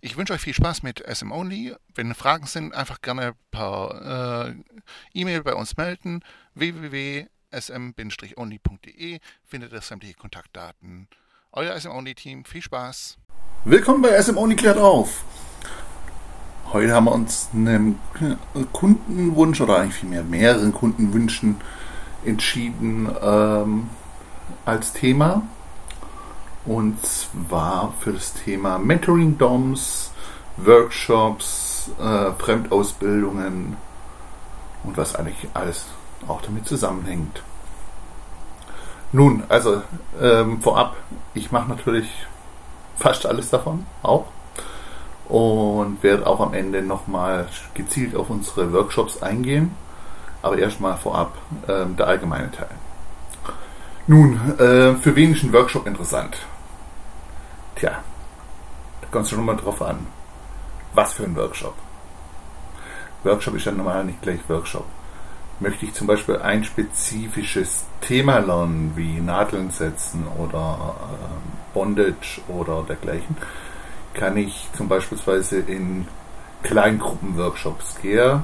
Ich wünsche euch viel Spaß mit SM Only. Wenn Fragen sind, einfach gerne per äh, E-Mail bei uns melden. www.sm-only.de findet ihr sämtliche Kontaktdaten. Euer SM Only Team, viel Spaß. Willkommen bei SM Only klärt auf. Heute haben wir uns einem Kundenwunsch oder eigentlich vielmehr mehreren Kundenwünschen entschieden ähm, als Thema. Und zwar für das Thema Mentoring DOMs, Workshops, äh, Fremdausbildungen und was eigentlich alles auch damit zusammenhängt. Nun, also ähm, vorab, ich mache natürlich fast alles davon auch und werde auch am Ende nochmal gezielt auf unsere Workshops eingehen. Aber erstmal vorab ähm, der allgemeine Teil. Nun, äh, für wen ist ein Workshop interessant? Tja, da kommt es schon mal drauf an. Was für ein Workshop? Workshop ist ja normal nicht gleich Workshop. Möchte ich zum Beispiel ein spezifisches Thema lernen, wie Nadeln setzen oder äh, Bondage oder dergleichen, kann ich zum Beispiel in Kleingruppen-Workshops gehen,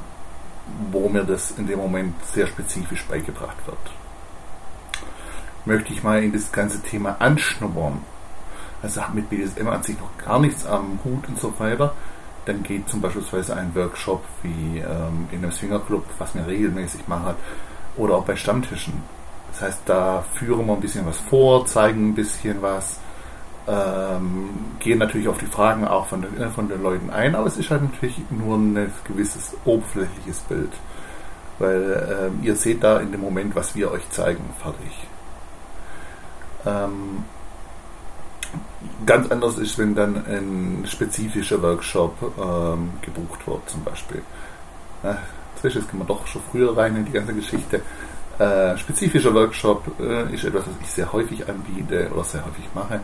wo mir das in dem Moment sehr spezifisch beigebracht wird. Möchte ich mal in das ganze Thema anschnuppern, also hat mit BDSM an sich noch gar nichts am Hut und so weiter, dann geht zum Beispiel ein Workshop wie ähm, in einem Swingerclub, was mir regelmäßig mache, oder auch bei Stammtischen. Das heißt, da führen wir ein bisschen was vor, zeigen ein bisschen was, ähm, gehen natürlich auf die Fragen auch von den, von den Leuten ein, aber es ist halt natürlich nur ein gewisses oberflächliches Bild. Weil ähm, ihr seht da in dem Moment, was wir euch zeigen, fertig. Ähm, ganz anders ist, wenn dann ein spezifischer Workshop ähm, gebucht wird, zum Beispiel. Ja, jetzt kann man doch schon früher rein in die ganze Geschichte. Äh, spezifischer Workshop äh, ist etwas, was ich sehr häufig anbiete oder sehr häufig mache.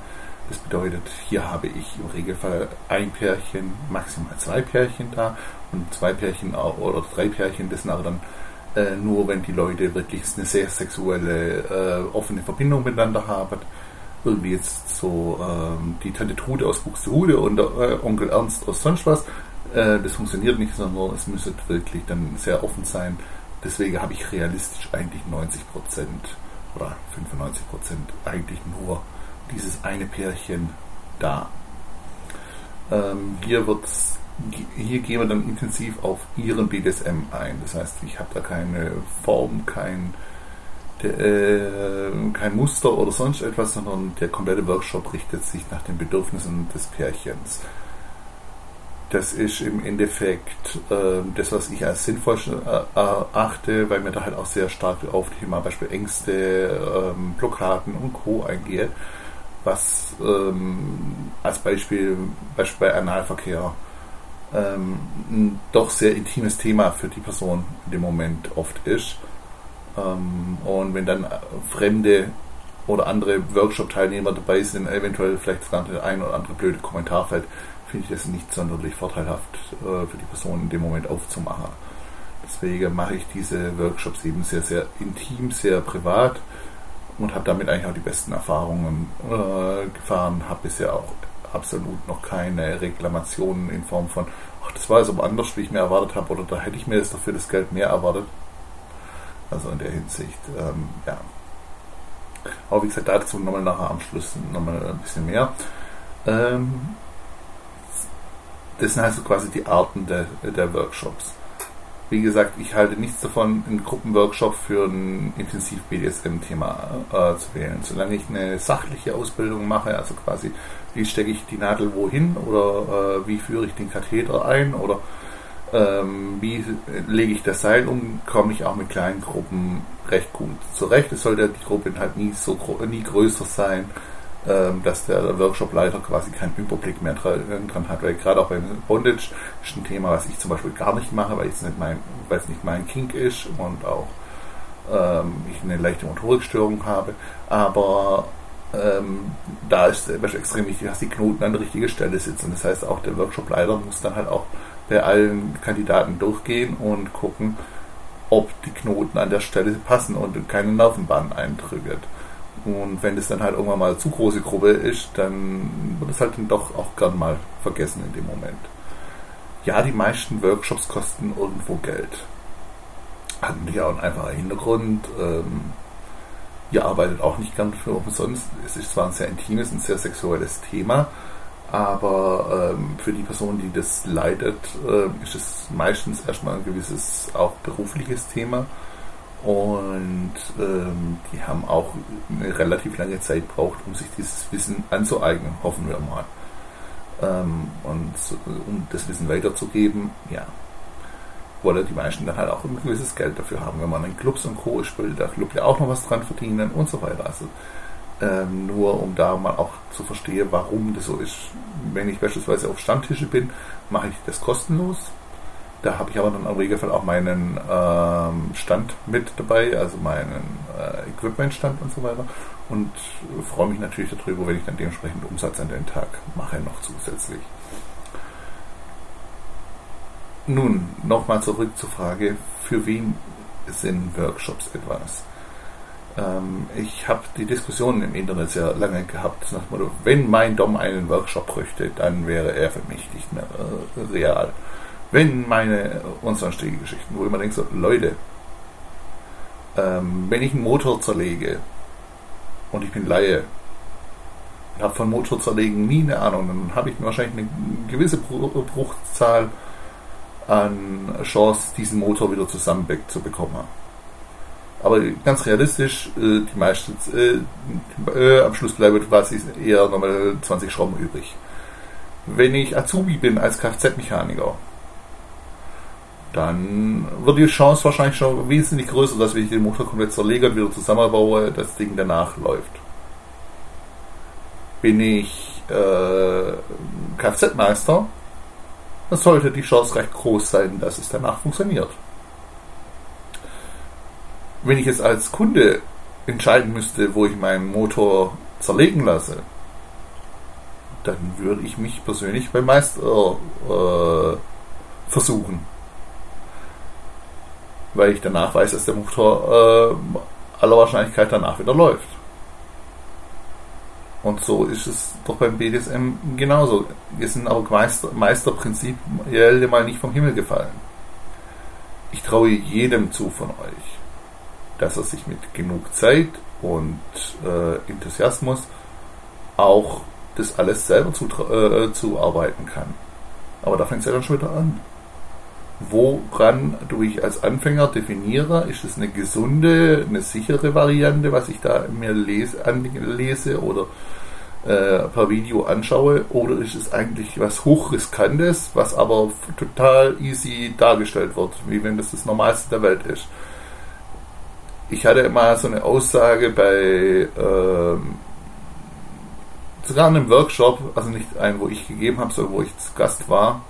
Das bedeutet, hier habe ich im Regelfall ein Pärchen, maximal zwei Pärchen da und zwei Pärchen auch, oder drei Pärchen, das aber dann äh, nur, wenn die Leute wirklich eine sehr sexuelle, äh, offene Verbindung miteinander haben irgendwie jetzt so ähm, die Tante Trude aus Buxtehude und der äh, Onkel Ernst aus sonst was. Äh, das funktioniert nicht, sondern es müsste wirklich dann sehr offen sein. Deswegen habe ich realistisch eigentlich 90% oder 95% eigentlich nur dieses eine Pärchen da. Ähm, hier wird's hier gehen wir dann intensiv auf ihren BDSM ein. Das heißt, ich habe da keine Form, kein äh, kein Muster oder sonst etwas, sondern der komplette Workshop richtet sich nach den Bedürfnissen des Pärchens. Das ist im Endeffekt äh, das, was ich als sinnvoll äh, erachte, weil mir da halt auch sehr stark auf Thema Beispiel Ängste, ähm, Blockaden und Co. eingehe. Was ähm, als Beispiel, Beispiel bei Analverkehr ähm, ein doch sehr intimes Thema für die Person in dem Moment oft ist und wenn dann fremde oder andere Workshop-Teilnehmer dabei sind, eventuell vielleicht sogar der ein oder andere blöde Kommentar fällt, finde ich das nicht sonderlich vorteilhaft äh, für die Person in dem Moment aufzumachen. Deswegen mache ich diese Workshops eben sehr, sehr intim, sehr privat und habe damit eigentlich auch die besten Erfahrungen äh, gefahren. Habe bisher auch absolut noch keine Reklamationen in Form von, ach, das war also anders, wie ich mir erwartet habe, oder da hätte ich mir jetzt dafür das Geld mehr erwartet. Also in der Hinsicht, ähm, ja. Aber wie gesagt, dazu nochmal nachher am Schluss nochmal ein bisschen mehr. Ähm, das sind also quasi die Arten der, der Workshops. Wie gesagt, ich halte nichts davon, einen Gruppenworkshop für ein intensiv BDSM-Thema äh, zu wählen. Solange ich eine sachliche Ausbildung mache, also quasi, wie stecke ich die Nadel wohin oder äh, wie führe ich den Katheter ein oder ähm, wie lege ich das Seil um, komme ich auch mit kleinen Gruppen recht gut zurecht. Es sollte die Gruppe halt nie so nie größer sein, ähm, dass der Workshop-Leiter quasi keinen Überblick mehr dran, hat. Weil gerade auch beim Bondage ist ein Thema, was ich zum Beispiel gar nicht mache, weil es nicht mein, weil es nicht mein Kink ist und auch ähm, ich eine leichte Motorikstörung habe, aber ähm, da ist es extrem wichtig, dass die Knoten an der richtigen Stelle sitzen. Das heißt, auch der Workshop-Leiter muss dann halt auch bei allen Kandidaten durchgehen und gucken, ob die Knoten an der Stelle passen und keine Nervenbahn eindrückt. Und wenn es dann halt irgendwann mal zu große Gruppe ist, dann wird es halt dann doch auch gern mal vergessen in dem Moment. Ja, die meisten Workshops kosten irgendwo Geld. Hat natürlich auch einen einfachen Hintergrund. Ähm, ihr arbeitet auch nicht gern für umsonst. Es ist zwar ein sehr intimes und sehr sexuelles Thema, aber ähm, für die Person, die das leitet, äh, ist es meistens erstmal ein gewisses auch berufliches Thema und ähm, die haben auch eine relativ lange Zeit gebraucht, um sich dieses Wissen anzueignen, hoffen wir mal. Ähm, und um das Wissen weiterzugeben, ja, wollen die meisten dann halt auch ein gewisses Geld dafür haben. Wenn man in Clubs und Co. spielt, der Club ja auch noch was dran verdienen und so weiter. Also ähm, nur um da mal auch zu verstehen, warum das so ist. Wenn ich beispielsweise auf Stammtische bin, mache ich das kostenlos. Da habe ich aber dann im Regelfall auch meinen ähm, Stand mit dabei, also meinen äh, Equipmentstand und so weiter. Und freue mich natürlich darüber, wenn ich dann dementsprechend Umsatz an den Tag mache, noch zusätzlich. Nun, nochmal zurück zur Frage, für wen sind Workshops etwas? Ähm, ich habe die Diskussion im Internet sehr lange gehabt, nach Motto, wenn mein Dom einen Workshop bräuchte, dann wäre er für mich nicht mehr äh, real. Wenn meine und sonstige wo ich immer denke, so, Leute, ähm, wenn ich einen Motor zerlege und ich bin Laie, ich habe von Motor zerlegen nie eine Ahnung, dann habe ich wahrscheinlich eine gewisse Bruchzahl an Chance, diesen Motor wieder zusammenbekommen. Aber ganz realistisch, äh, die meisten, äh, äh, am Schluss bleiben quasi eher nochmal 20 Schrauben übrig. Wenn ich Azubi bin als Kfz-Mechaniker, dann wird die Chance wahrscheinlich schon wesentlich größer, dass wenn ich den Motor komplett zerlege und wieder zusammenbaue, das Ding danach läuft. Bin ich äh, Kfz-Meister, dann sollte die Chance recht groß sein, dass es danach funktioniert wenn ich jetzt als Kunde entscheiden müsste, wo ich meinen Motor zerlegen lasse, dann würde ich mich persönlich beim Meister äh, versuchen. Weil ich danach weiß, dass der Motor äh, aller Wahrscheinlichkeit danach wieder läuft. Und so ist es doch beim BDSM genauso. Wir sind aber Meister, Meister prinzipiell mal nicht vom Himmel gefallen. Ich traue jedem zu von euch dass er sich mit genug Zeit und äh, Enthusiasmus auch das alles selber zu, äh, zuarbeiten kann. Aber da fängt es ja dann schon wieder an. Woran du ich als Anfänger definiere, ist es eine gesunde, eine sichere Variante, was ich da mir lese, anlese oder äh, per Video anschaue, oder ist es eigentlich was hochriskantes, was aber total easy dargestellt wird, wie wenn das das Normalste der Welt ist ich hatte mal so eine Aussage bei ähm, sogar einem Workshop, also nicht einen, wo ich gegeben habe, sondern wo ich zu Gast war,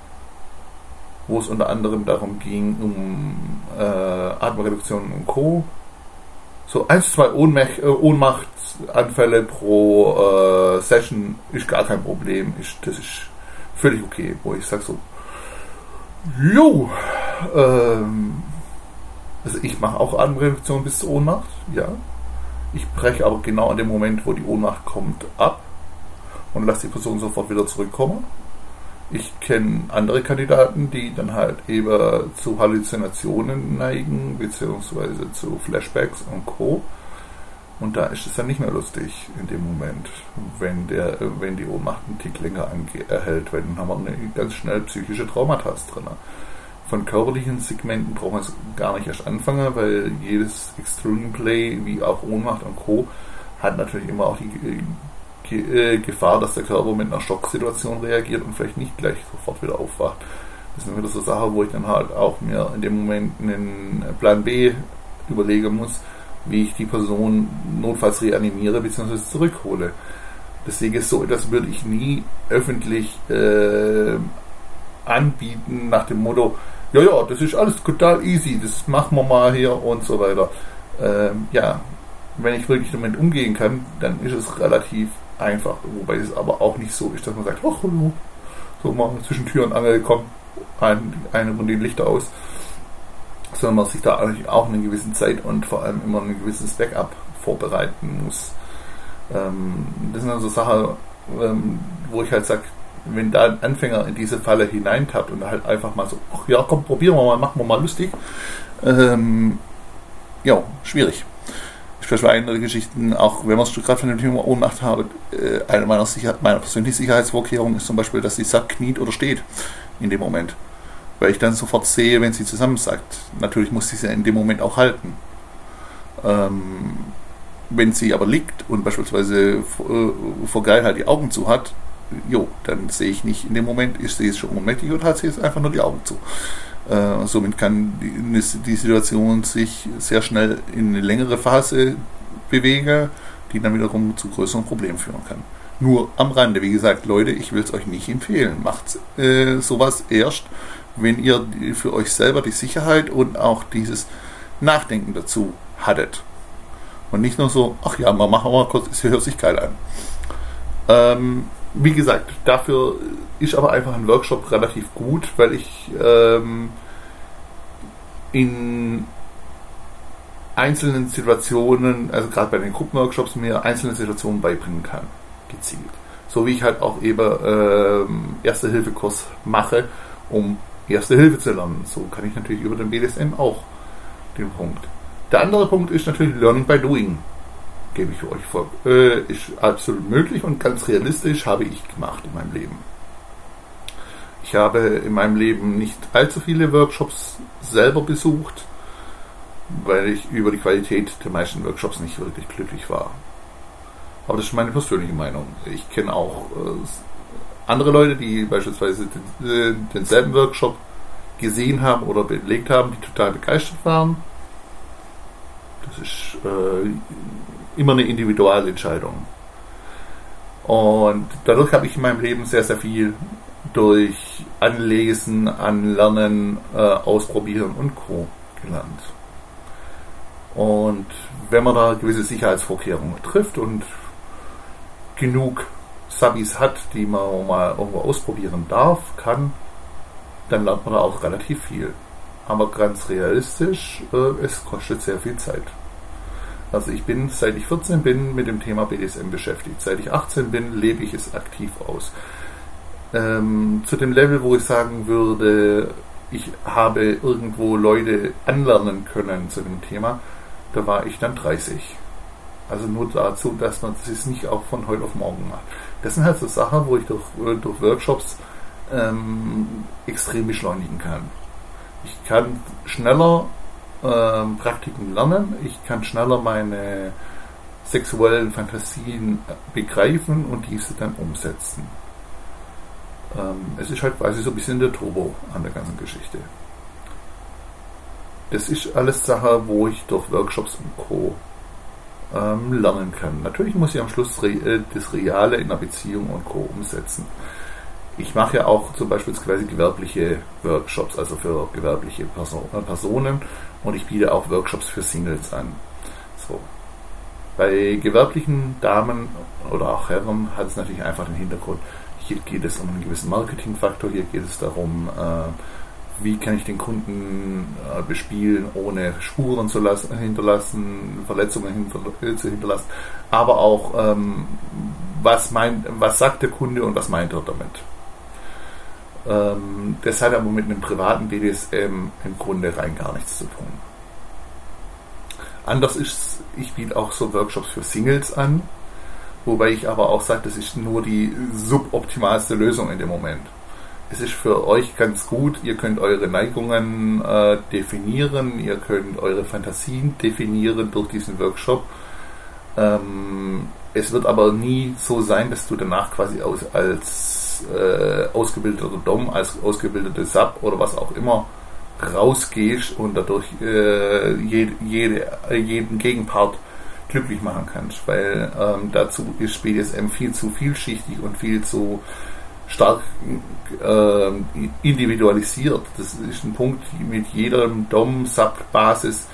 wo es unter anderem darum ging, um äh, Atemreduktion und Co. So eins, zwei Ohnmach äh, Ohnmachtsanfälle pro äh, Session ist gar kein Problem. Ist, das ist völlig okay, wo ich sage so, jo, ähm, also ich mache auch Atemreduktion bis zur Ohnmacht, ja. Ich breche aber genau an dem Moment, wo die Ohnmacht kommt, ab und lasse die Person sofort wieder zurückkommen. Ich kenne andere Kandidaten, die dann halt eben zu Halluzinationen neigen, beziehungsweise zu Flashbacks und Co. Und da ist es dann nicht mehr lustig in dem Moment, wenn, der, wenn die Ohnmacht einen Tick länger erhält, weil dann haben wir eine ganz schnell psychische Traumata drin von körperlichen Segmenten wir es gar nicht erst anfangen, weil jedes Extreme Play, wie auch Ohnmacht und Co., hat natürlich immer auch die äh, Gefahr, dass der Körper mit einer Schocksituation reagiert und vielleicht nicht gleich sofort wieder aufwacht. Das ist wieder so Sache, wo ich dann halt auch mir in dem Moment einen Plan B überlegen muss, wie ich die Person notfalls reanimiere bzw. zurückhole. Deswegen ist so, das würde ich nie öffentlich äh, anbieten nach dem Motto, ja, ja, das ist alles total easy, das machen wir mal hier und so weiter. ähm, ja, wenn ich wirklich damit umgehen kann, dann ist es relativ einfach. Wobei es aber auch nicht so ist, dass man sagt, ach, so mal zwischen Tür und Angel kommt ein, eine von den Lichter aus. Sondern man sich da eigentlich auch eine gewisse Zeit und vor allem immer ein gewisses Backup vorbereiten muss. Ähm, das sind also Sachen, ähm, wo ich halt sage, wenn da ein Anfänger in diese Falle hineintappt und halt einfach mal so, ach ja, komm, probieren wir mal, machen wir mal lustig. Ähm, ja, schwierig. Ich beispielsweise eine der Geschichten, auch wenn wir es gerade von dem Thema Ohnmacht haben, äh, eine meiner, Sicher meiner persönlichen Sicherheitsvorkehrungen ist zum Beispiel, dass die Sub kniet oder steht in dem Moment. Weil ich dann sofort sehe, wenn sie zusammensackt. Natürlich muss sie sie in dem Moment auch halten. Ähm, wenn sie aber liegt und beispielsweise äh, vor Geilheit die Augen zu hat, jo, dann sehe ich nicht in dem Moment, ist sie jetzt schon ohnmächtig und hat sie jetzt einfach nur die Augen zu. Äh, somit kann die, die, Situation sich sehr schnell in eine längere Phase bewegen, die dann wiederum zu größeren Problemen führen kann. Nur am Rande, wie gesagt, Leute, ich will es euch nicht empfehlen. Macht äh, sowas erst, wenn ihr für euch selber die Sicherheit und auch dieses Nachdenken dazu hattet. Und nicht nur so, ach ja, mal machen wir mal kurz, es hört sich geil an. Ähm, wie gesagt, dafür ist aber einfach ein Workshop relativ gut, weil ich ähm, in einzelnen Situationen, also gerade bei den Gruppenworkshops, mir einzelne Situationen beibringen kann, gezielt. So wie ich halt auch eben ähm, Erste-Hilfe-Kurs mache, um Erste Hilfe zu lernen. So kann ich natürlich über den BDSM auch den Punkt. Der andere Punkt ist natürlich Learning by Doing gebe ich euch vor. Äh, ist absolut möglich und ganz realistisch habe ich gemacht in meinem Leben. Ich habe in meinem Leben nicht allzu viele Workshops selber besucht, weil ich über die Qualität der meisten Workshops nicht wirklich glücklich war. Aber das ist meine persönliche Meinung. Ich kenne auch äh, andere Leute, die beispielsweise den, äh, denselben Workshop gesehen haben oder belegt haben, die total begeistert waren. Das ist äh, immer eine Individualentscheidung. Und dadurch habe ich in meinem Leben sehr, sehr viel durch Anlesen, Anlernen, äh, Ausprobieren und Co. gelernt. Und wenn man da gewisse Sicherheitsvorkehrungen trifft und genug Subbies hat, die man mal irgendwo ausprobieren darf, kann, dann lernt man da auch relativ viel. Aber ganz realistisch, äh, es kostet sehr viel Zeit. Also ich bin, seit ich 14 bin, mit dem Thema BDSM beschäftigt. Seit ich 18 bin, lebe ich es aktiv aus. Ähm, zu dem Level, wo ich sagen würde, ich habe irgendwo Leute anlernen können zu dem Thema, da war ich dann 30. Also nur dazu, dass man das nicht auch von heute auf morgen macht. Das sind halt so Sachen, wo ich durch, durch Workshops ähm, extrem beschleunigen kann. Ich kann schneller ähm, Praktiken lernen. Ich kann schneller meine sexuellen Fantasien begreifen und diese dann umsetzen. Ähm, es ist halt quasi so ein bisschen der Turbo an der ganzen Geschichte. Das ist alles Sache, wo ich durch Workshops und Co. Ähm, lernen kann. Natürlich muss ich am Schluss das Reale in einer Beziehung und Co. umsetzen. Ich mache ja auch zum Beispiel gewerbliche Workshops, also für gewerbliche Person äh, Personen und ich biete auch Workshops für Singles an. So. Bei gewerblichen Damen oder auch Herren hat es natürlich einfach den Hintergrund, hier geht es um einen gewissen Marketingfaktor, hier geht es darum, äh, wie kann ich den Kunden äh, bespielen, ohne Spuren zu lassen, hinterlassen, Verletzungen hinter, äh, zu hinterlassen, aber auch, ähm, was, meint, was sagt der Kunde und was meint er damit. Ähm, das hat aber mit einem privaten BDSM im Grunde rein gar nichts zu tun. Anders ist, ich biete auch so Workshops für Singles an, wobei ich aber auch sage, das ist nur die suboptimalste Lösung in dem Moment. Es ist für euch ganz gut, ihr könnt eure Neigungen äh, definieren, ihr könnt eure Fantasien definieren durch diesen Workshop. Ähm, es wird aber nie so sein, dass du danach quasi aus, äh, ausgebildeter Dom, als ausgebildete Sub oder was auch immer rausgehst und dadurch äh, jede, jede, jeden Gegenpart glücklich machen kannst, weil ähm, dazu ist BDSM viel zu vielschichtig und viel zu stark äh, individualisiert. Das ist ein Punkt mit jeder Dom-Sub-Basis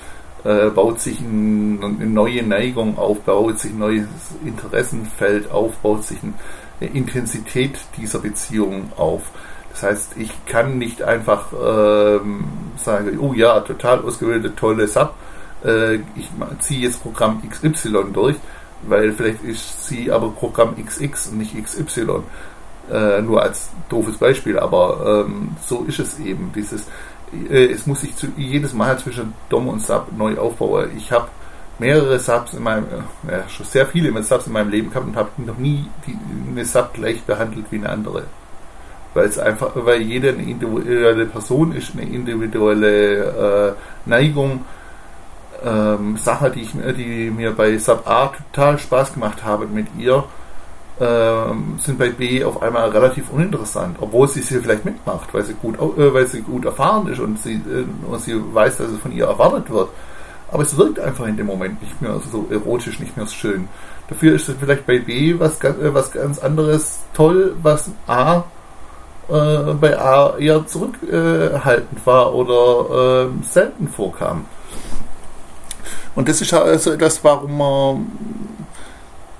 äh, baut sich ein, eine neue Neigung auf, baut sich ein neues Interessenfeld auf, baut sich eine Intensität dieser Beziehung auf. Das heißt, ich kann nicht einfach ähm, sagen, oh ja, total ausgebildete, tolle Sub, äh, ich ziehe jetzt Programm XY durch, weil vielleicht ist sie aber Programm XX und nicht XY. Äh, nur als doofes Beispiel, aber ähm, so ist es eben. Dieses, äh, es muss sich zu, jedes Mal zwischen Dom und Sub neu aufbauen. Ich habe mehrere Subs in meinem, äh, ja, schon sehr viele Subs in meinem Leben gehabt und habe noch nie die, eine Sub gleich behandelt wie eine andere. Weil es einfach, weil jede eine individuelle Person ist, eine individuelle äh, Neigung, ähm, Sache, die, ich, die mir bei Sub A total Spaß gemacht habe mit ihr, ähm, sind bei B auf einmal relativ uninteressant, obwohl sie sie vielleicht mitmacht, weil sie gut, äh, weil sie gut erfahren ist und sie, äh, und sie weiß, dass es von ihr erwartet wird. Aber es wirkt einfach in dem Moment nicht mehr so erotisch, nicht mehr so schön. Dafür ist es vielleicht bei B was, äh, was ganz anderes toll, was A äh, bei A eher zurückhaltend war oder äh, selten vorkam. Und das ist also das, warum man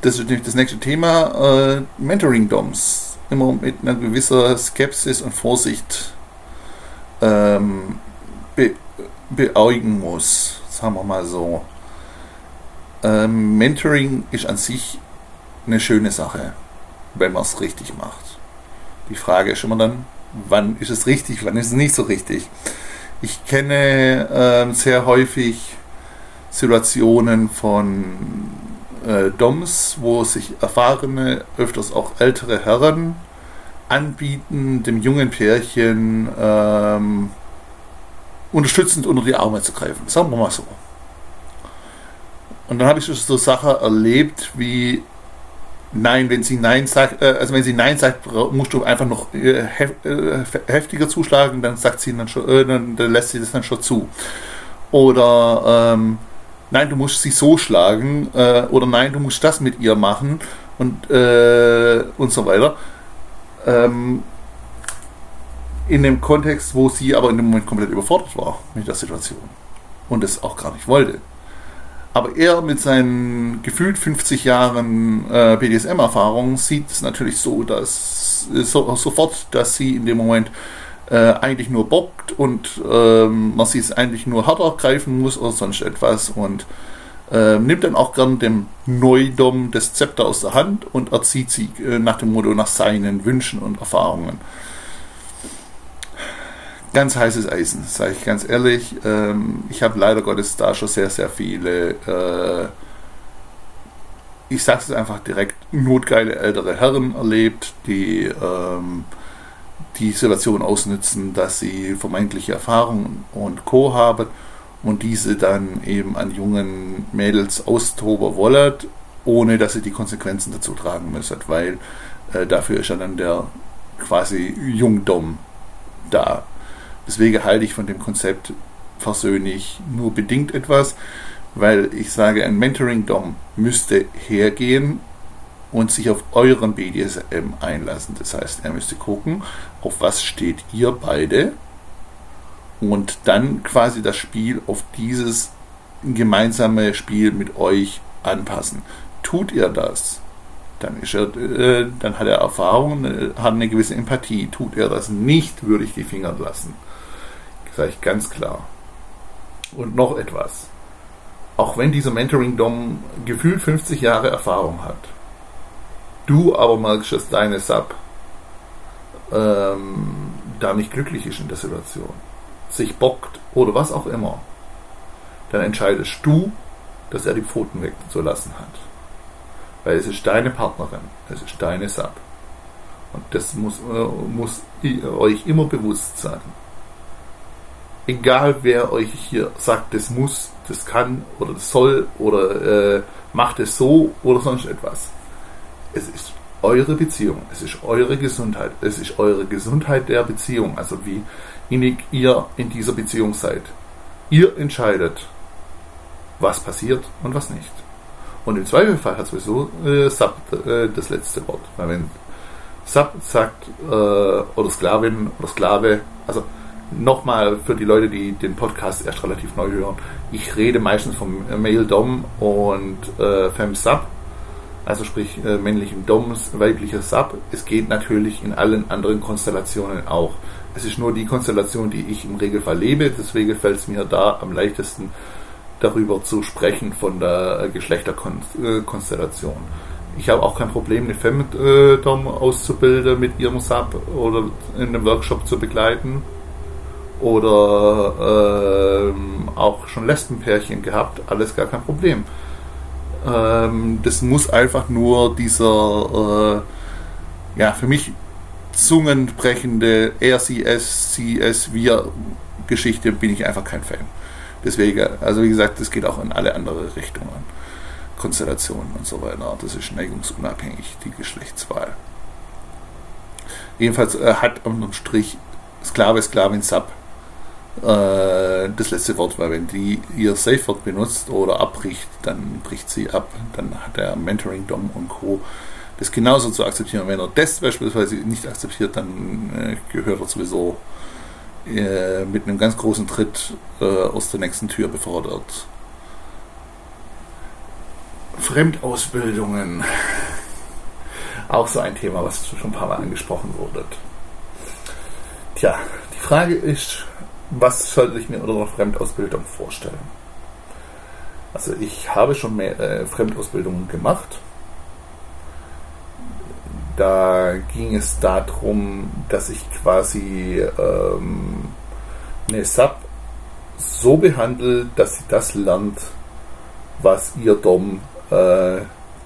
das ist natürlich das nächste Thema, äh, Mentoring-DOMs. Immer mit einer gewisser Skepsis und Vorsicht ähm, be beäugen muss. Sagen wir mal so. Ähm, Mentoring ist an sich eine schöne Sache, wenn man es richtig macht. Die Frage ist immer dann, wann ist es richtig, wann ist es nicht so richtig. Ich kenne äh, sehr häufig Situationen von äh, DOMs, wo sich erfahrene, öfters auch ältere Herren anbieten, dem jungen Pärchen ähm, unterstützend unter die Arme zu greifen. Sagen wir mal so. Und dann habe ich so Sachen erlebt wie Nein, wenn sie Nein sagt, äh, also wenn sie Nein sagt, musst du einfach noch äh, äh, heftiger zuschlagen, dann sagt sie dann schon, dann, lässt sie das dann schon zu. Oder ähm, nein, du musst sie so schlagen äh, oder nein, du musst das mit ihr machen und, äh, und so weiter. Ähm, in dem Kontext, wo sie aber in dem Moment komplett überfordert war mit der Situation und es auch gar nicht wollte. Aber er mit seinen gefühlt 50 Jahren äh, BDSM-Erfahrung sieht es natürlich so, dass so, sofort, dass sie in dem Moment äh, eigentlich nur bockt und ähm, man sie es eigentlich nur härter greifen muss oder sonst etwas und äh, nimmt dann auch gern dem Neudom das Zepter aus der Hand und erzieht sie äh, nach dem Motto nach seinen Wünschen und Erfahrungen. Ganz heißes Eisen, sage ich ganz ehrlich. Ähm, ich habe leider Gottes da schon sehr, sehr viele, äh, ich sage es einfach direkt, notgeile ältere Herren erlebt, die ähm, die Situation ausnutzen, dass sie vermeintliche Erfahrungen und Co. haben und diese dann eben an jungen Mädels austoben wollen, ohne dass sie die Konsequenzen dazu tragen müssen, weil äh, dafür ist ja dann der quasi Jungdom da. Deswegen halte ich von dem Konzept persönlich nur bedingt etwas, weil ich sage, ein Mentoring-Dom müsste hergehen und sich auf euren BDSM einlassen. Das heißt, er müsste gucken, auf was steht ihr beide und dann quasi das Spiel auf dieses gemeinsame Spiel mit euch anpassen. Tut ihr das, dann, ist er, äh, dann hat er Erfahrung, äh, hat eine gewisse Empathie. Tut er das nicht, würde ich die Finger lassen. Sage ich ganz klar. Und noch etwas. Auch wenn dieser Mentoring-Dom gefühlt 50 Jahre Erfahrung hat, du aber merkst, dass deine Sub ähm, da nicht glücklich ist in der Situation, sich bockt oder was auch immer, dann entscheidest du, dass er die Pfoten wegzulassen hat. Weil es ist deine Partnerin, es ist deine Sub. Und das muss, äh, muss euch immer bewusst sein. Egal wer euch hier sagt, das muss, das kann oder das soll oder äh, macht es so oder sonst etwas. Es ist eure Beziehung, es ist eure Gesundheit, es ist eure Gesundheit der Beziehung, also wie innig ihr in dieser Beziehung seid. Ihr entscheidet, was passiert und was nicht. Und im Zweifelfall hat sowieso äh, Sub äh, das letzte Wort. Weil wenn Sub sagt, äh, oder Sklavin oder Sklave, also nochmal für die Leute, die den Podcast erst relativ neu hören, ich rede meistens vom Male Dom und äh, Femme Sub, also sprich äh, männlichem Dom, weiblicher Sub. Es geht natürlich in allen anderen Konstellationen auch. Es ist nur die Konstellation, die ich im Regelfall lebe, deswegen fällt es mir da am leichtesten darüber zu sprechen von der Geschlechterkonstellation. Ich habe auch kein Problem, eine Femdom auszubilden, mit ihrem Sub oder in einem Workshop zu begleiten. Oder ähm, auch schon Lesbenpärchen gehabt, alles gar kein Problem. Ähm, das muss einfach nur dieser, äh, ja, für mich zungenbrechende RCS, CS, wir Geschichte bin ich einfach kein Fan. Deswegen, also wie gesagt, das geht auch in alle andere Richtungen. Konstellationen und so weiter. Das ist neigungsunabhängig, die Geschlechtswahl. Jedenfalls äh, hat unterm Strich Sklave, Sklavin, Sub das letzte Wort, weil wenn die ihr Safe-Wort benutzt oder abbricht, dann bricht sie ab. Dann hat der Mentoring, Dom und Co. das genauso zu akzeptieren. Wenn er das beispielsweise nicht akzeptiert, dann äh, gehört er sowieso äh, mit einem ganz großen Tritt äh, aus der nächsten Tür befördert. Fremdausbildungen. Auch so ein Thema, was schon ein paar Mal angesprochen wurde. Tja, die Frage ist, was sollte ich mir unter einer Fremdausbildung vorstellen? Also ich habe schon mehr äh, Fremdausbildungen gemacht. Da ging es darum, dass ich quasi ähm, eine Sub so behandle, dass sie das lernt, was ihr Dom äh,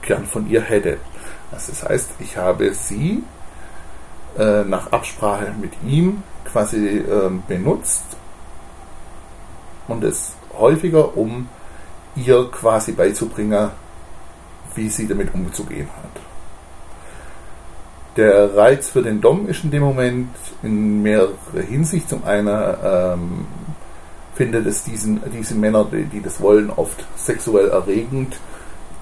gern von ihr hätte. Also das heißt, ich habe sie äh, nach Absprache mit ihm quasi äh, benutzt und es häufiger, um ihr quasi beizubringen, wie sie damit umzugehen hat. Der Reiz für den Dom ist in dem Moment in mehrerer Hinsicht. Zum einen ähm, findet es diesen, diese Männer, die, die, das wollen, oft sexuell erregend,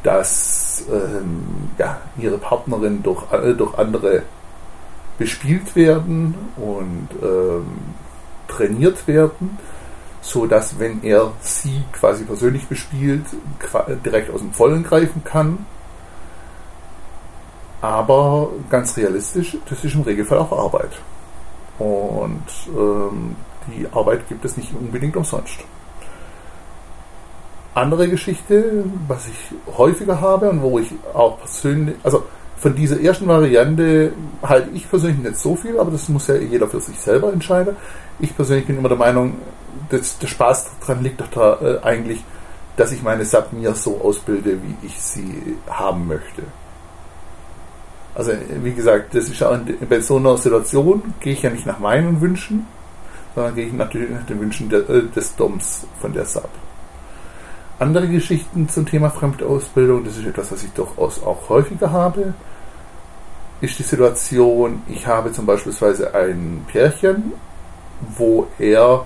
dass ähm, ja, ihre Partnerin durch, äh, durch andere bespielt werden und ähm, trainiert werden, so dass wenn er sie quasi persönlich bespielt, direkt aus dem Vollen greifen kann aber ganz realistisch, das ist im Regelfall auch Arbeit. Und ähm, die Arbeit gibt es nicht unbedingt umsonst. Andere Geschichte, was ich häufiger habe und wo ich auch persönlich, also von dieser ersten Variante halte ich persönlich nicht so viel, aber das muss ja jeder für sich selber entscheiden. Ich persönlich bin immer der Meinung, dass der Spaß daran liegt doch da äh, eigentlich, dass ich meine Sub mir so ausbilde, wie ich sie haben möchte. Also wie gesagt, das ist auch bei so einer Situation gehe ich ja nicht nach meinen Wünschen, sondern gehe ich natürlich nach den Wünschen der, äh, des DOMs von der SAP. Andere Geschichten zum Thema Fremdausbildung, das ist etwas, was ich durchaus auch häufiger habe, ist die Situation, ich habe zum Beispiel ein Pärchen, wo er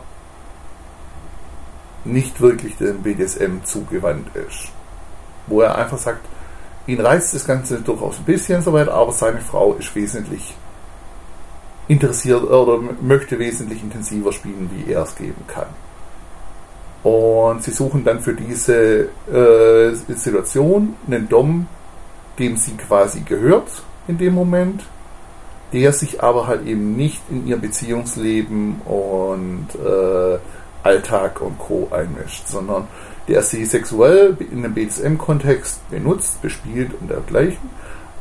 nicht wirklich dem BDSM zugewandt ist. Wo er einfach sagt, Ihn reizt das Ganze durchaus ein bisschen soweit, aber seine Frau ist wesentlich interessiert oder möchte wesentlich intensiver spielen, wie er es geben kann. Und sie suchen dann für diese äh, Situation einen Dom, dem sie quasi gehört in dem Moment, der sich aber halt eben nicht in ihr Beziehungsleben und äh, Alltag und Co. einmischt, sondern der sie sexuell in einem BDSM-Kontext benutzt, bespielt und dergleichen,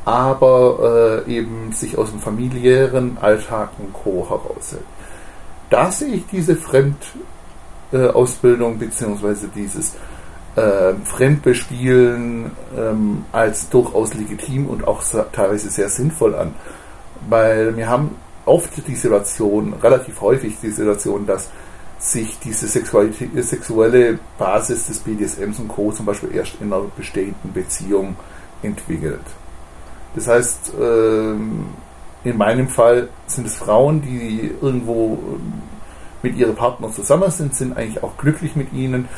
aber äh, eben sich aus dem familiären Alltag und Co. heraushält. Da sehe ich diese Fremdausbildung äh, bzw. dieses äh, Fremdbespielen ähm, als durchaus legitim und auch teilweise sehr sinnvoll an. Weil wir haben oft die Situation, relativ häufig die Situation, dass sich diese sexuelle Basis des BDSMs und Co. zum Beispiel erst in einer bestehenden Beziehung entwickelt. Das heißt, ähm, in meinem Fall sind es Frauen, die irgendwo mit ihrem Partner zusammen sind, sind eigentlich auch glücklich mit ihnen,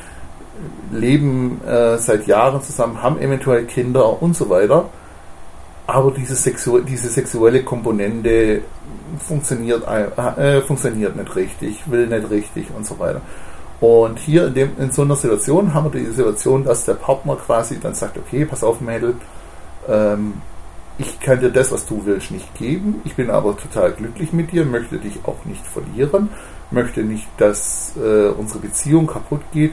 leben äh, seit Jahren zusammen, haben eventuell Kinder und so weiter. aber diese, sexu diese sexuelle Komponente funktioniert, äh, funktioniert nicht richtig, will nicht richtig und so weiter. Und hier in, dem, in, so einer Situation haben wir die Situation, dass der Partner quasi dann sagt, okay, pass auf Mädel, ähm, ich kann dir das, was du willst, nicht geben, ich bin aber total glücklich mit dir, möchte dich auch nicht verlieren, möchte nicht, dass äh, unsere Beziehung kaputt geht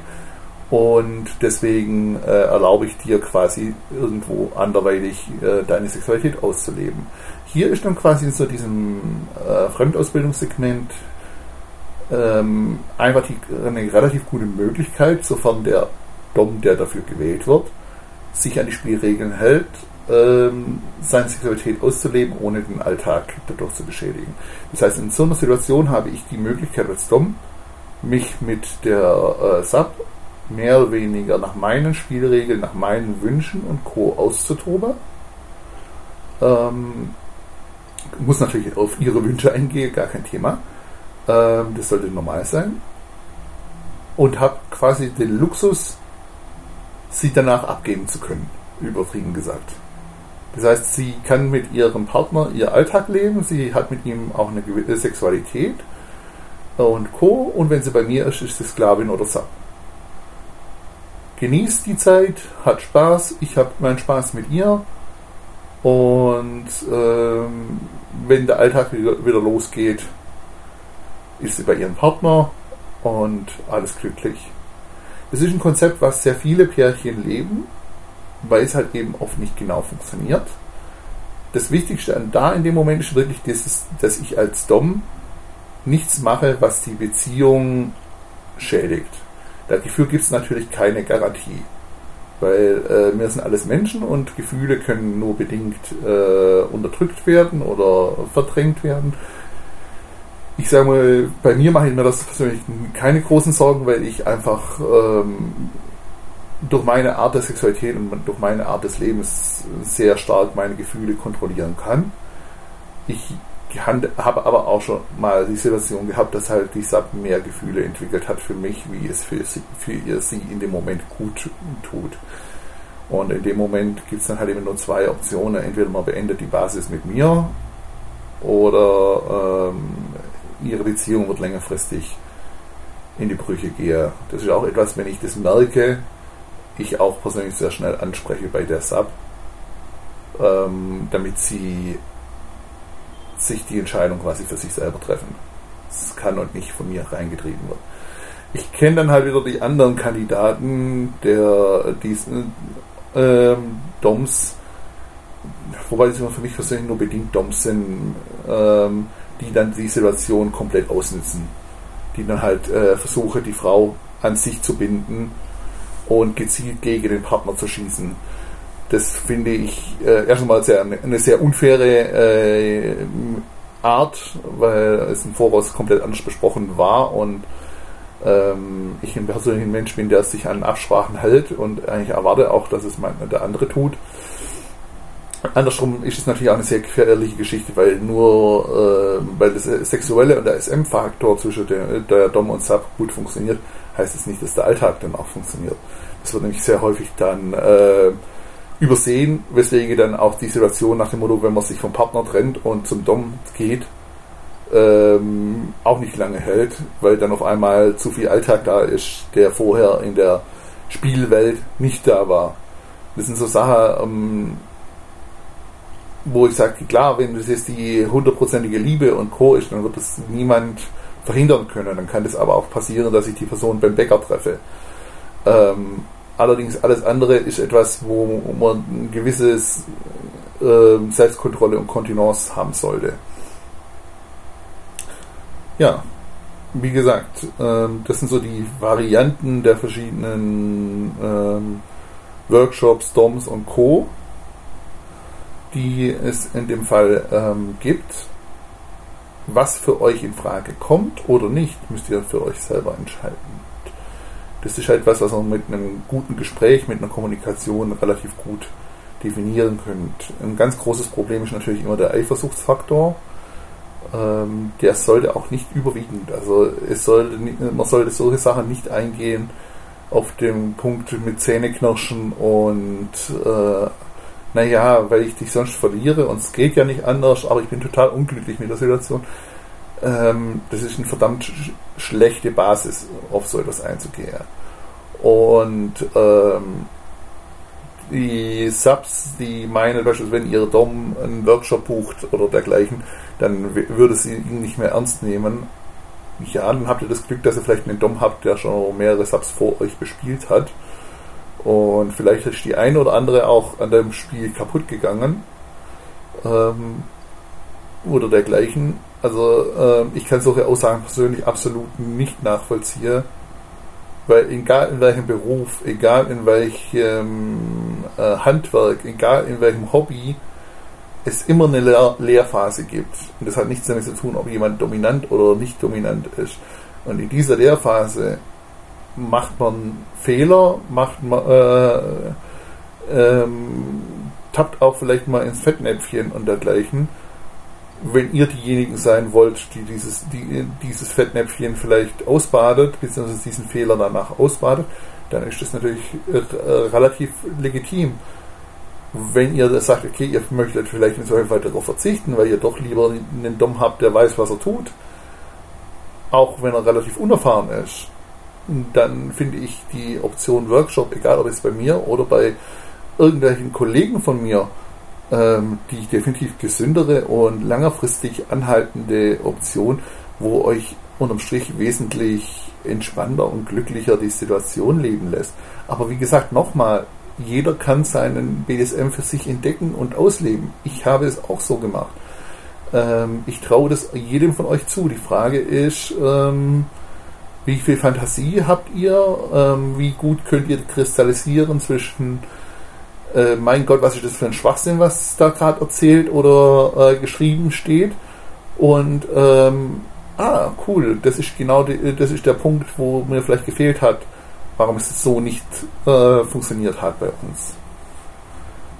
und deswegen äh, erlaube ich dir quasi irgendwo anderweitig äh, deine Sexualität auszuleben. Hier ist dann quasi in so diesem äh, Fremdausbildungssegment ähm, einfach die, eine relativ gute Möglichkeit, sofern der Dom, der dafür gewählt wird, sich an die Spielregeln hält, ähm, seine Sexualität auszuleben, ohne den Alltag dadurch zu beschädigen. Das heißt, in so einer Situation habe ich die Möglichkeit als Dom, mich mit der äh, Sub mehr oder weniger nach meinen Spielregeln, nach meinen Wünschen und Co. auszutoben. Ähm, muss natürlich auf ihre Wünsche eingehen, gar kein Thema. Ähm, das sollte normal sein. Und habe quasi den Luxus, sie danach abgeben zu können, übertrieben gesagt. Das heißt, sie kann mit ihrem Partner ihr Alltag leben, sie hat mit ihm auch eine gewisse Sexualität und Co. Und wenn sie bei mir ist, ist sie Sklavin oder Sub genießt die Zeit, hat Spaß, ich habe meinen Spaß mit ihr und ähm, wenn der Alltag wieder, wieder losgeht, ist sie bei ihrem Partner und alles glücklich. Das ist ein Konzept, was sehr viele Pärchen leben, weil es halt eben oft nicht genau funktioniert. Das Wichtigste an da in dem Moment ist wirklich, dieses, dass ich als Dom nichts mache, was die Beziehung schädigt. Dafür gibt es natürlich keine Garantie. Weil äh, wir sind alles Menschen und Gefühle können nur bedingt äh, unterdrückt werden oder verdrängt werden. Ich sage mal, bei mir mache ich mir das persönlich keine großen Sorgen, weil ich einfach ähm, durch meine Art der Sexualität und durch meine Art des Lebens sehr stark meine Gefühle kontrollieren kann. Ich habe aber auch schon mal die Situation gehabt, dass halt die Sub mehr Gefühle entwickelt hat für mich, wie es für, sie, für ihr sie in dem Moment gut tut. Und in dem Moment gibt es dann halt eben nur zwei Optionen. Entweder man beendet die Basis mit mir oder ähm, ihre Beziehung wird längerfristig in die Brüche gehen. Das ist auch etwas, wenn ich das merke, ich auch persönlich sehr schnell anspreche bei der Sub, ähm, damit sie sich die Entscheidung quasi für sich selber treffen. Es kann und nicht von mir reingetrieben werden. Ich kenne dann halt wieder die anderen Kandidaten der diesen ähm, Doms, wobei immer für mich persönlich nur bedingt Doms sind, ähm, die dann die Situation komplett ausnutzen. Die dann halt äh, versuchen, die Frau an sich zu binden und gezielt gegen den Partner zu schießen das finde ich äh, erst einmal sehr, eine sehr unfaire äh, Art, weil es im Voraus komplett anders besprochen war und ähm, ich ein persönlicher Mensch bin, der sich an Absprachen hält und eigentlich erwarte auch, dass es mal der andere tut. Andersrum ist es natürlich auch eine sehr gefährliche Geschichte, weil nur äh, weil das sexuelle und der SM-Faktor zwischen der, der Dom und Sub gut funktioniert, heißt es nicht, dass der Alltag dann auch funktioniert. Das wird nämlich sehr häufig dann äh, übersehen, weswegen dann auch die Situation nach dem Motto, wenn man sich vom Partner trennt und zum Dom geht, ähm, auch nicht lange hält, weil dann auf einmal zu viel Alltag da ist, der vorher in der Spielwelt nicht da war. Das sind so Sachen, ähm, wo ich sage, klar, wenn das jetzt die hundertprozentige Liebe und Co. ist, dann wird das niemand verhindern können. Dann kann das aber auch passieren, dass ich die Person beim Bäcker treffe. Ähm, Allerdings alles andere ist etwas, wo man ein gewisses äh, Selbstkontrolle und Kontinence haben sollte. Ja, wie gesagt, äh, das sind so die Varianten der verschiedenen äh, Workshops, DOMs und Co., die es in dem Fall ähm, gibt. Was für euch in Frage kommt oder nicht, müsst ihr für euch selber entscheiden. Das ist halt was, was man mit einem guten Gespräch, mit einer Kommunikation relativ gut definieren könnt. Ein ganz großes Problem ist natürlich immer der Eifersuchtsfaktor. Ähm, der sollte auch nicht überwiegend. Also es sollte, man sollte solche Sachen nicht eingehen auf dem Punkt mit Zähneknirschen und äh, naja, weil ich dich sonst verliere und es geht ja nicht anders, aber ich bin total unglücklich mit der Situation. Ähm, das ist eine verdammt sch schlechte Basis, auf so etwas einzugehen. Und ähm, die Subs, die meinen beispielsweise, wenn ihr Dom einen Workshop bucht oder dergleichen, dann würde sie ihn nicht mehr ernst nehmen. Ja, dann habt ihr das Glück, dass ihr vielleicht einen Dom habt, der schon mehrere Subs vor euch bespielt hat. Und vielleicht ist die eine oder andere auch an dem Spiel kaputt gegangen. Ähm, oder dergleichen. Also äh, ich kann solche Aussagen persönlich absolut nicht nachvollziehen. Weil egal in welchem Beruf, egal in welchem äh, Handwerk, egal in welchem Hobby, es immer eine Lehr Lehrphase gibt. Und das hat nichts damit zu tun, ob jemand dominant oder nicht dominant ist. Und in dieser Lehrphase macht man Fehler, macht man, äh, ähm, tappt auch vielleicht mal ins Fettnäpfchen und dergleichen. Wenn ihr diejenigen sein wollt, die dieses, die, dieses Fettnäpfchen vielleicht ausbadet, beziehungsweise diesen Fehler danach ausbadet, dann ist das natürlich äh, relativ legitim. Wenn ihr das sagt, okay, ihr möchtet vielleicht in solchen Fall darauf verzichten, weil ihr doch lieber einen Dom habt, der weiß, was er tut, auch wenn er relativ unerfahren ist, dann finde ich die Option Workshop, egal ob es bei mir oder bei irgendwelchen Kollegen von mir, ähm, die definitiv gesündere und längerfristig anhaltende Option, wo euch unterm Strich wesentlich entspannter und glücklicher die Situation leben lässt. Aber wie gesagt, nochmal, jeder kann seinen BDSM für sich entdecken und ausleben. Ich habe es auch so gemacht. Ähm, ich traue das jedem von euch zu. Die Frage ist, ähm, wie viel Fantasie habt ihr? Ähm, wie gut könnt ihr kristallisieren zwischen, äh, mein Gott, was ist das für ein Schwachsinn, was da gerade erzählt oder äh, geschrieben steht? Und ähm, ah, cool, das ist genau die, das ist der Punkt, wo mir vielleicht gefehlt hat, warum es so nicht äh, funktioniert hat bei uns.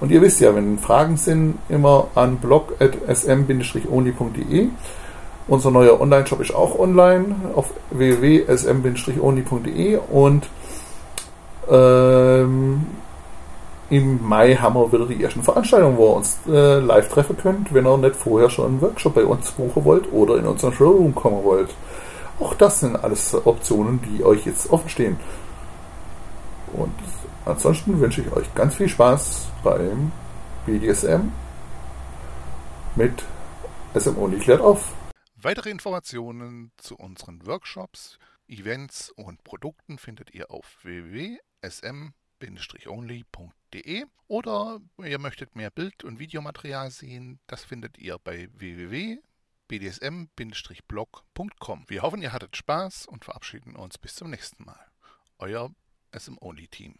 Und ihr wisst ja, wenn Fragen sind, immer an blog.sm-only.de. Unser neuer Online-Shop ist auch online auf www.sm-only.de und ähm, im Mai haben wir wieder die ersten Veranstaltungen, wo ihr uns äh, live treffen könnt, wenn ihr nicht vorher schon einen Workshop bei uns buchen wollt oder in unseren Showroom kommen wollt. Auch das sind alles Optionen, die euch jetzt offen stehen. Und ansonsten wünsche ich euch ganz viel Spaß beim BDSM mit SM Only klärt auf. Weitere Informationen zu unseren Workshops, Events und Produkten findet ihr auf www.sm-only.de oder ihr möchtet mehr Bild- und Videomaterial sehen, das findet ihr bei www.bdsm-blog.com. Wir hoffen, ihr hattet Spaß und verabschieden uns bis zum nächsten Mal. Euer SM Only Team.